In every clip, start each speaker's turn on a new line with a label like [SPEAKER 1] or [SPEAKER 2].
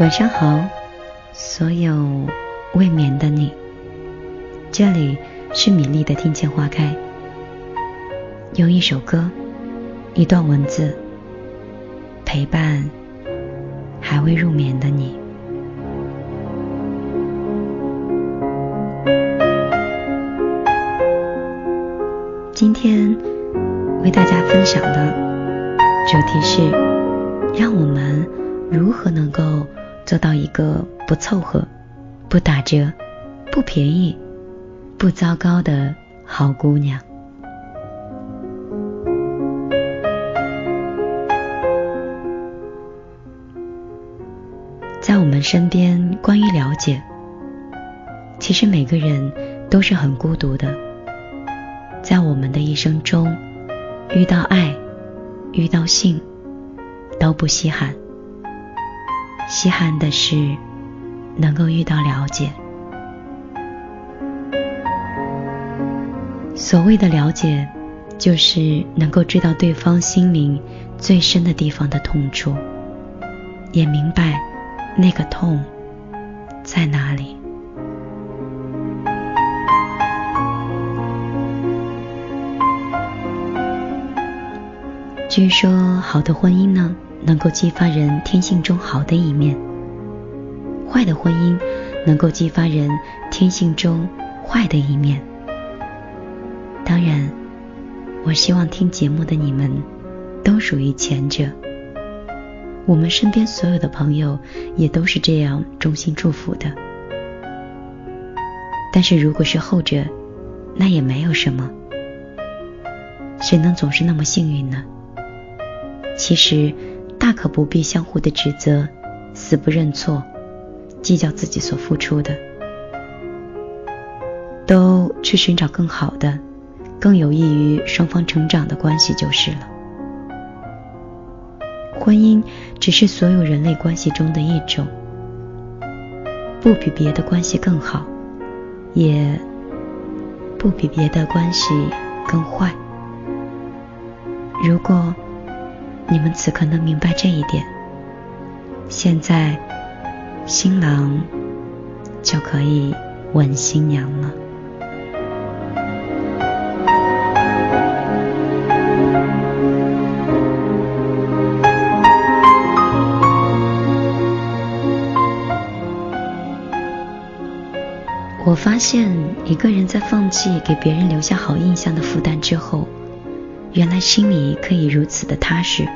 [SPEAKER 1] 晚上好，所有未眠的你。这里是米粒的听见花开，用一首歌，一段文字，陪伴还未入眠的你。今天为大家分享的主题是，让我们如何能够。做到一个不凑合、不打折、不便宜、不糟糕的好姑娘。在我们身边，关于了解，其实每个人都是很孤独的。在我们的一生中，遇到爱、遇到性，都不稀罕。稀罕的是，能够遇到了解。所谓的了解，就是能够知道对方心灵最深的地方的痛处，也明白那个痛在哪里。据说，好的婚姻呢？能够激发人天性中好的一面，坏的婚姻能够激发人天性中坏的一面。当然，我希望听节目的你们都属于前者。我们身边所有的朋友也都是这样衷心祝福的。但是如果是后者，那也没有什么。谁能总是那么幸运呢？其实。大可不必相互的指责，死不认错，计较自己所付出的，都去寻找更好的、更有益于双方成长的关系就是了。婚姻只是所有人类关系中的一种，不比别的关系更好，也不比别的关系更坏。如果。你们此刻能明白这一点，现在新郎就可以吻新娘了。我发现，一个人在放弃给别人留下好印象的负担之后，原来心里可以如此的踏实。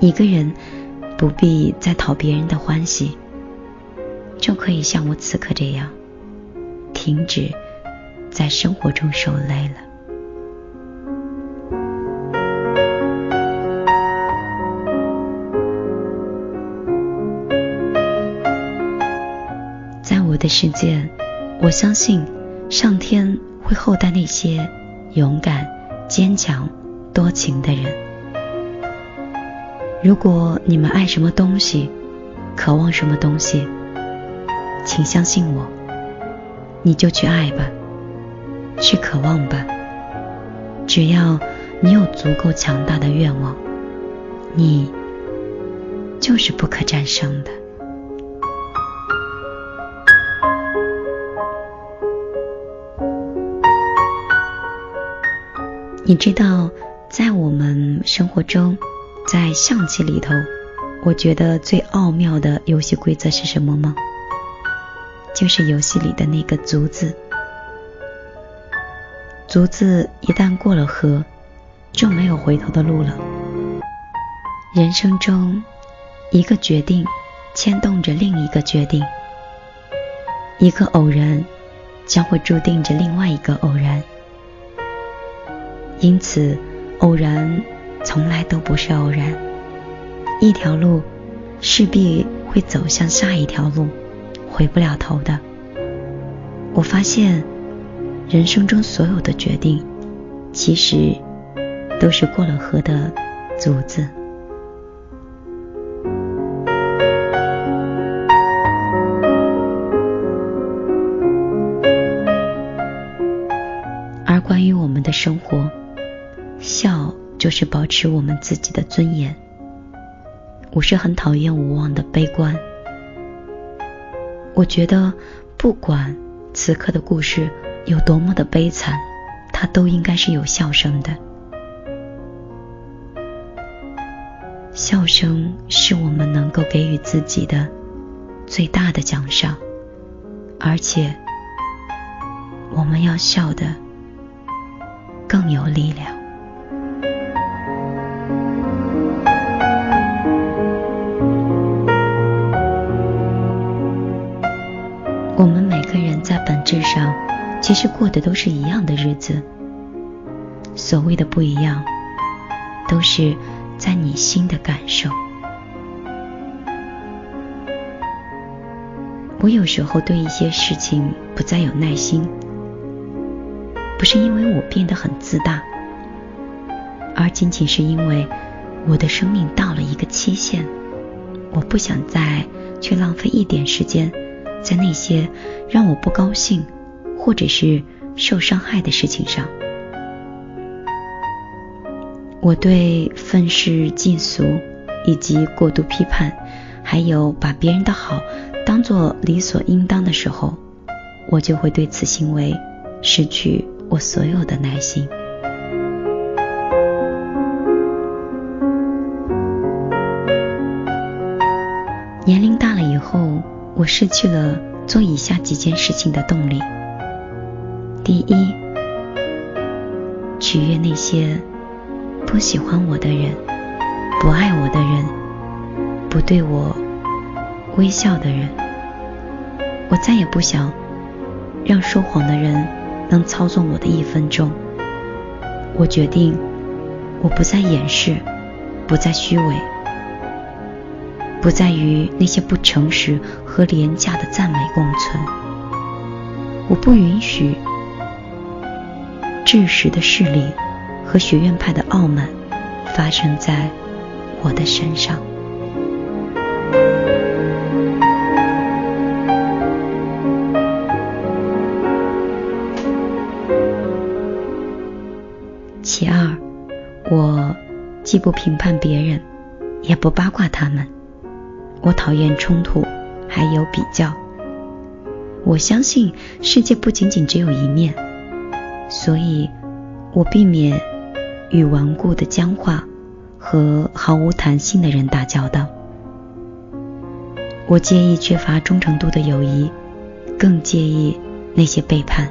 [SPEAKER 1] 一个人不必再讨别人的欢喜，就可以像我此刻这样，停止在生活中受累了。在我的世界，我相信上天会厚待那些勇敢、坚强、多情的人。如果你们爱什么东西，渴望什么东西，请相信我，你就去爱吧，去渴望吧。只要你有足够强大的愿望，你就是不可战胜的。你知道，在我们生活中。在象棋里头，我觉得最奥妙的游戏规则是什么吗？就是游戏里的那个卒字。卒字一旦过了河，就没有回头的路了。人生中，一个决定牵动着另一个决定，一个偶然将会注定着另外一个偶然。因此，偶然。从来都不是偶然，一条路势必会走向下一条路，回不了头的。我发现，人生中所有的决定，其实都是过了河的卒子。是保持我们自己的尊严。我是很讨厌无望的悲观，我觉得，不管此刻的故事有多么的悲惨，它都应该是有笑声的。笑声是我们能够给予自己的最大的奖赏，而且我们要笑得更有力量。其实过的都是一样的日子，所谓的不一样，都是。在你心的感受，我有时候对一些事情不再有耐心，不是因为我变得很自大，而仅仅是因为我的生命到了一个期限，我不想再去浪费一点时间在那些让我不高兴或者是受伤害的事情上。我对愤世嫉俗，以及过度批判，还有把别人的好当做理所应当的时候，我就会对此行为失去我所有的耐心。年龄大了以后，我失去了做以下几件事情的动力：第一，取悦那些。不喜欢我的人，不爱我的人，不对我微笑的人，我再也不想让说谎的人能操纵我的一分钟。我决定，我不再掩饰，不再虚伪，不再与那些不诚实和廉价的赞美共存。我不允许知识的势力。和学院派的傲慢发生在我的身上。其二，我既不评判别人，也不八卦他们。我讨厌冲突，还有比较。我相信世界不仅仅只有一面，所以我避免。与顽固的僵化和毫无弹性的人打交道，我介意缺乏忠诚度的友谊，更介意那些背叛。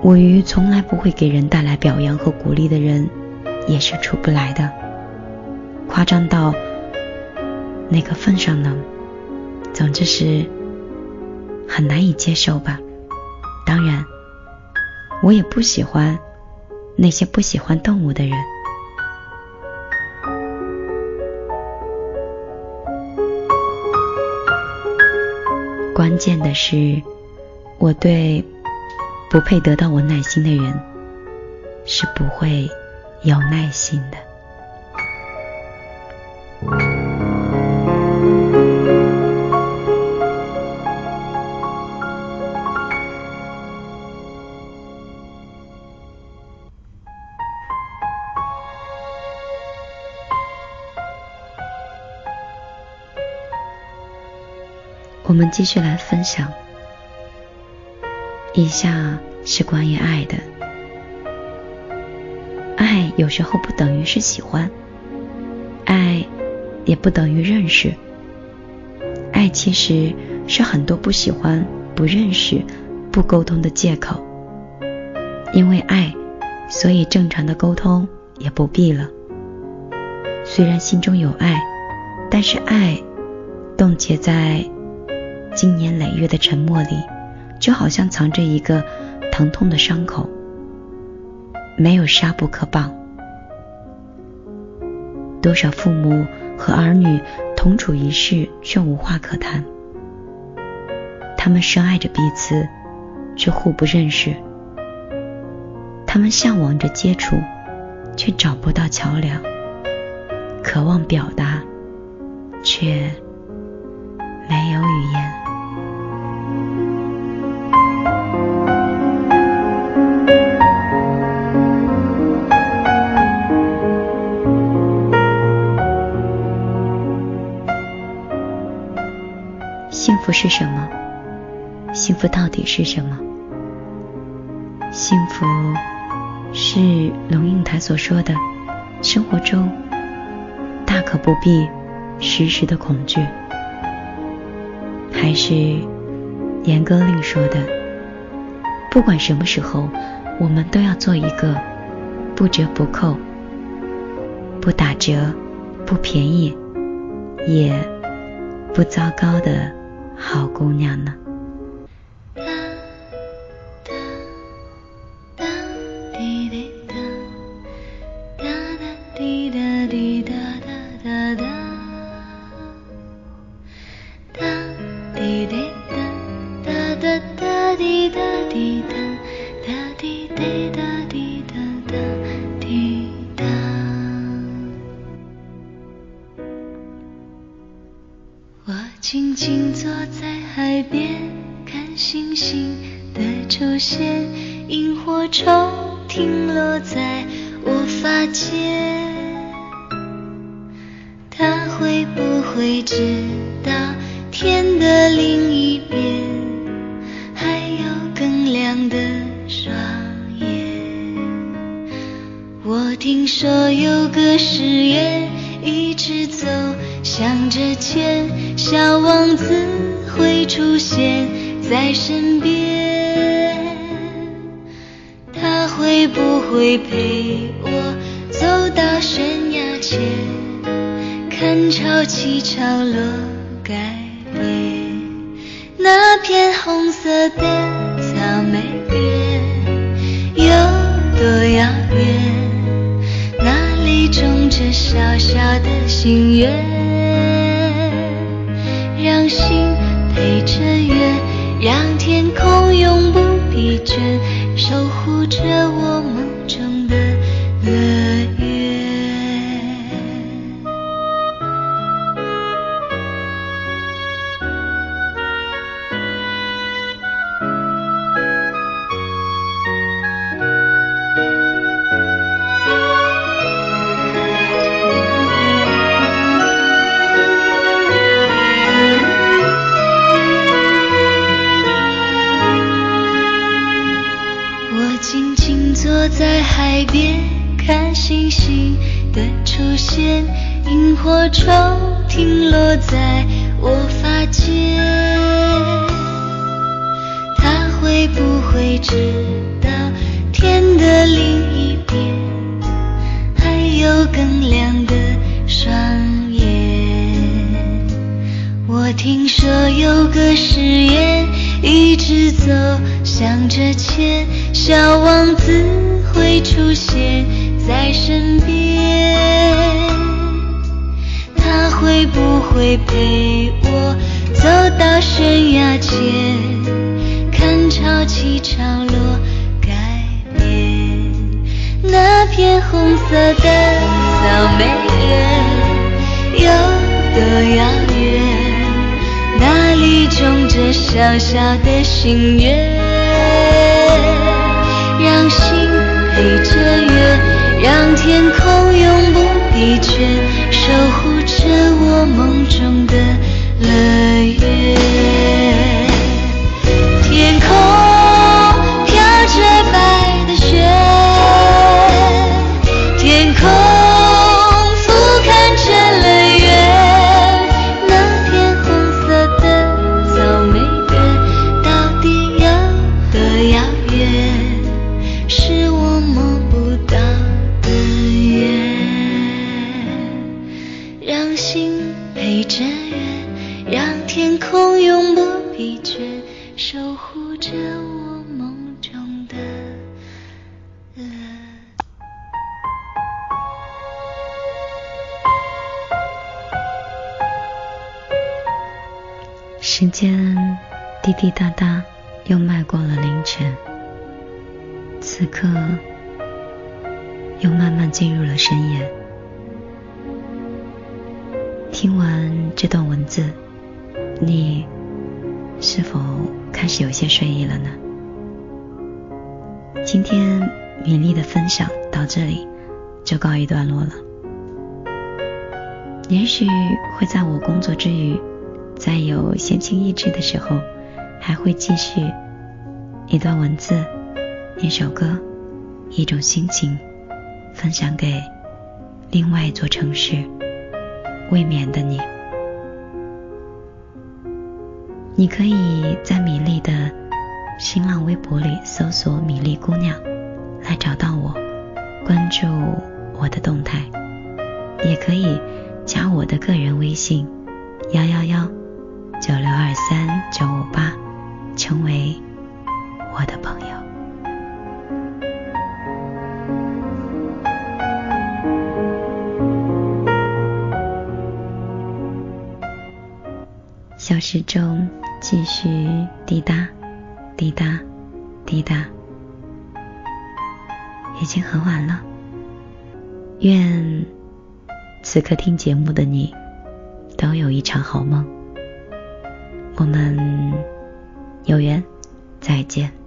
[SPEAKER 1] 我与从来不会给人带来表扬和鼓励的人也是处不来的。夸张到那个份上呢？总之是很难以接受吧。当然，我也不喜欢。那些不喜欢动物的人，关键的是，我对不配得到我耐心的人是不会有耐心的。继续来分享，以下是关于爱的。爱有时候不等于是喜欢，爱也不等于认识。爱其实是很多不喜欢、不认识、不沟通的借口。因为爱，所以正常的沟通也不必了。虽然心中有爱，但是爱冻结在。经年累月的沉默里，就好像藏着一个疼痛的伤口，没有纱布可绑。多少父母和儿女同处一室，却无话可谈。他们深爱着彼此，却互不认识。他们向往着接触，却找不到桥梁；渴望表达，却没有语言。幸福是什么？幸福到底是什么？幸福是龙应台所说的，生活中大可不必时时的恐惧，还是严歌苓说的，不管什么时候，我们都要做一个不折不扣、不打折、不便宜，也不糟糕的好姑娘呢。
[SPEAKER 2] 落在我发间他会
[SPEAKER 1] 不会知道天的另一边还有更亮的双眼我听说有个誓言一直走向着前小王子会出现在身边。不会
[SPEAKER 2] 陪我走到悬崖前，看潮起潮落改变那片红色的草莓园有多遥远？那里种着小小的心愿，让心陪着月，让天空永不疲倦，守护着我们。会不会知道天的另一边，还有更亮的双眼？我听说有个誓言，一直走向着前。小王子会出现在身边，他会不会陪我走到悬崖前，潮起潮落改变那片红色的草莓园有多遥远？那里种着小小的心愿。让心陪着月，让天空永不疲倦，守护着我梦中的乐园。
[SPEAKER 1] 时间滴滴答答，又迈过了凌晨。此刻，又慢慢进入了深夜。听完这段文字，你是否开始有些睡意了呢？今天米粒的分享到这里就告一段落了。也许会在我工作之余。在有闲情逸致的时候，还会继续一段文字、一首歌、一种心情，分享给另外一座城市未眠的你。你可以在米粒的新浪微博里搜索“米粒姑娘”来找到我，关注我的动态，也可以加我的个人微信幺幺幺九六二三九五八，成为我的朋友。小时钟。继续滴答，滴答，滴答，已经很晚了。愿此刻听节目的你都有一场好梦。我们有缘再见。